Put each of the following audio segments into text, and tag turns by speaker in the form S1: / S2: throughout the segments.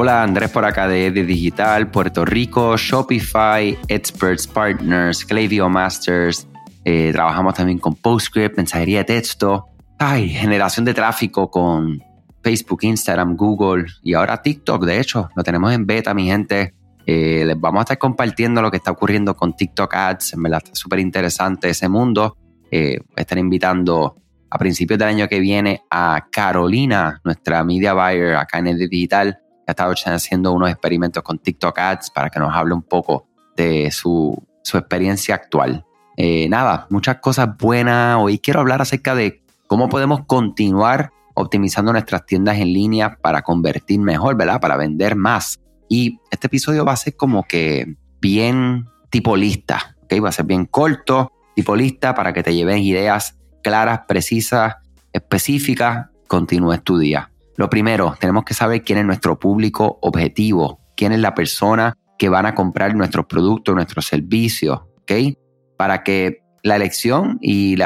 S1: Hola, Andrés por acá de Ed Digital, Puerto Rico, Shopify, Experts Partners, Klaviyo Masters. Eh, trabajamos también con PostScript, mensajería de texto. Ay, generación de tráfico con Facebook, Instagram, Google y ahora TikTok. De hecho, lo tenemos en beta, mi gente. Eh, les vamos a estar compartiendo lo que está ocurriendo con TikTok Ads. En verdad, está súper interesante ese mundo. Eh, estar invitando a principios del año que viene a Carolina, nuestra media buyer acá en el digital, estado haciendo unos experimentos con TikTok Ads para que nos hable un poco de su, experiencia actual. Eh, nada, muchas cosas buenas. Hoy quiero hablar acerca de cómo podemos continuar optimizando nuestras tiendas en línea para convertir mejor, ¿verdad? Para vender más. Y este episodio va a ser como que bien tipo lista, ¿ok? Va a ser bien corto, tipo lista para que te lleves ideas claras, precisas, específicas, continúes tu día. Lo primero, tenemos que saber quién es nuestro público objetivo, quién es la persona que van a comprar nuestros productos, nuestros servicios, ¿ok? Para que la elección y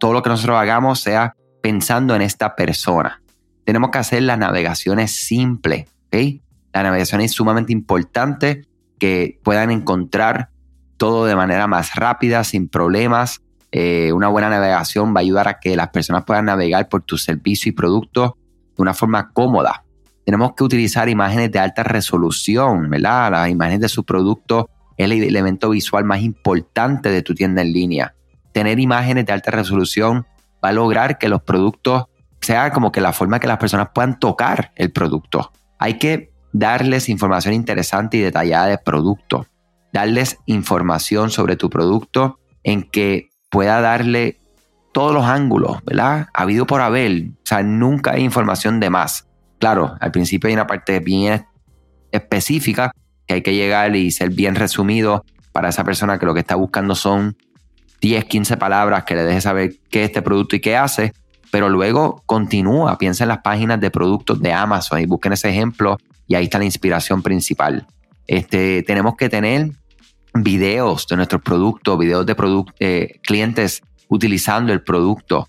S1: todo lo que nosotros hagamos sea pensando en esta persona. Tenemos que hacer las navegaciones simples, ¿ok? La navegación es sumamente importante, que puedan encontrar todo de manera más rápida, sin problemas, eh, una buena navegación va a ayudar a que las personas puedan navegar por tus servicios y productos de una forma cómoda. Tenemos que utilizar imágenes de alta resolución, ¿verdad? Las imágenes de su producto es el elemento visual más importante de tu tienda en línea. Tener imágenes de alta resolución va a lograr que los productos sea como que la forma que las personas puedan tocar el producto. Hay que darles información interesante y detallada del producto. Darles información sobre tu producto en que pueda darle todos los ángulos, ¿verdad? Habido por haber. O sea, nunca hay información de más. Claro, al principio hay una parte bien específica que hay que llegar y ser bien resumido para esa persona que lo que está buscando son 10, 15 palabras que le deje saber qué es este producto y qué hace, pero luego continúa, piensa en las páginas de productos de Amazon y busquen ese ejemplo y ahí está la inspiración principal. Este, tenemos que tener videos de nuestros productos, videos de eh, clientes utilizando el producto.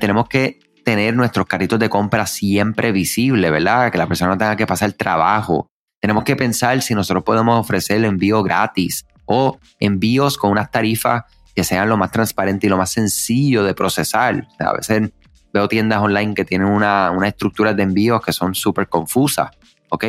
S1: tenemos que tener nuestros carritos de compra siempre visibles, ¿verdad? Que la persona no tenga que pasar el trabajo. Tenemos que pensar si nosotros podemos ofrecer el envío gratis o envíos con unas tarifas que sean lo más transparente y lo más sencillo de procesar. a veces veo tiendas online que tienen una, una estructura de envíos que son súper confusas, ¿ok?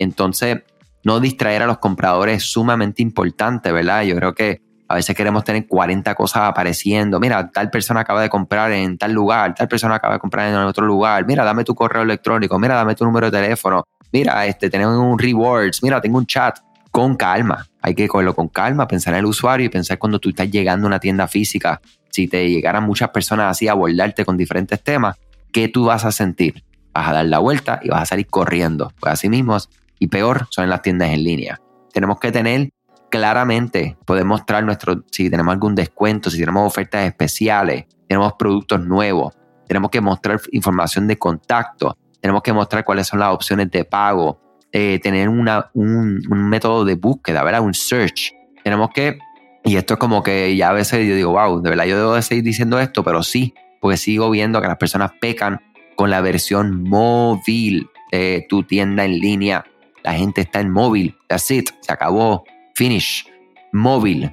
S1: Entonces, no distraer a los compradores es sumamente importante, ¿verdad? Yo creo que a veces queremos tener 40 cosas apareciendo. Mira, tal persona acaba de comprar en tal lugar, tal persona acaba de comprar en otro lugar. Mira, dame tu correo electrónico, mira, dame tu número de teléfono. Mira, este, tenemos un rewards, mira, tengo un chat. Con calma, hay que cogerlo con calma, pensar en el usuario y pensar cuando tú estás llegando a una tienda física, si te llegaran muchas personas así a abordarte con diferentes temas, ¿qué tú vas a sentir? Vas a dar la vuelta y vas a salir corriendo. Pues así mismo y peor son las tiendas en línea. Tenemos que tener claramente, poder mostrar nuestro, si tenemos algún descuento, si tenemos ofertas especiales, tenemos productos nuevos, tenemos que mostrar información de contacto, tenemos que mostrar cuáles son las opciones de pago, eh, tener un, un, método de búsqueda, ¿verdad? Un search. Tenemos que, y esto es como que ya a veces yo digo, wow, de verdad yo debo de seguir diciendo esto, pero sí, pues sigo viendo que las personas pecan con la versión móvil de tu tienda en línea la gente está en móvil. That's it. Se acabó. Finish. Móvil.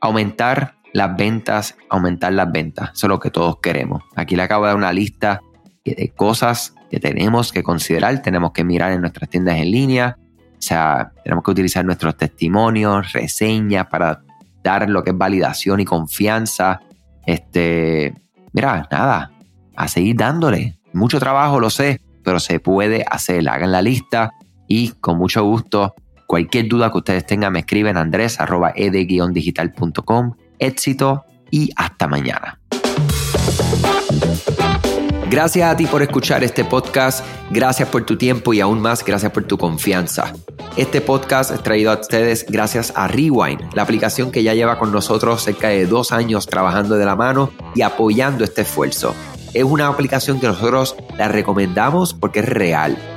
S1: Aumentar las ventas, aumentar las ventas. Eso es lo que todos queremos. Aquí le acabo de dar una lista de cosas que tenemos que considerar, tenemos que mirar en nuestras tiendas en línea. O sea, tenemos que utilizar nuestros testimonios, reseñas para dar lo que es validación y confianza. Este, mira, nada, a seguir dándole. Mucho trabajo, lo sé, pero se puede hacer. Hagan la lista, y con mucho gusto, cualquier duda que ustedes tengan, me escriben andrés arroba ed-digital.com. Éxito y hasta mañana. Gracias a ti por escuchar este podcast, gracias por tu tiempo y aún más gracias por tu confianza. Este podcast es traído a ustedes gracias a Rewind, la aplicación que ya lleva con nosotros cerca de dos años trabajando de la mano y apoyando este esfuerzo. Es una aplicación que nosotros la recomendamos porque es real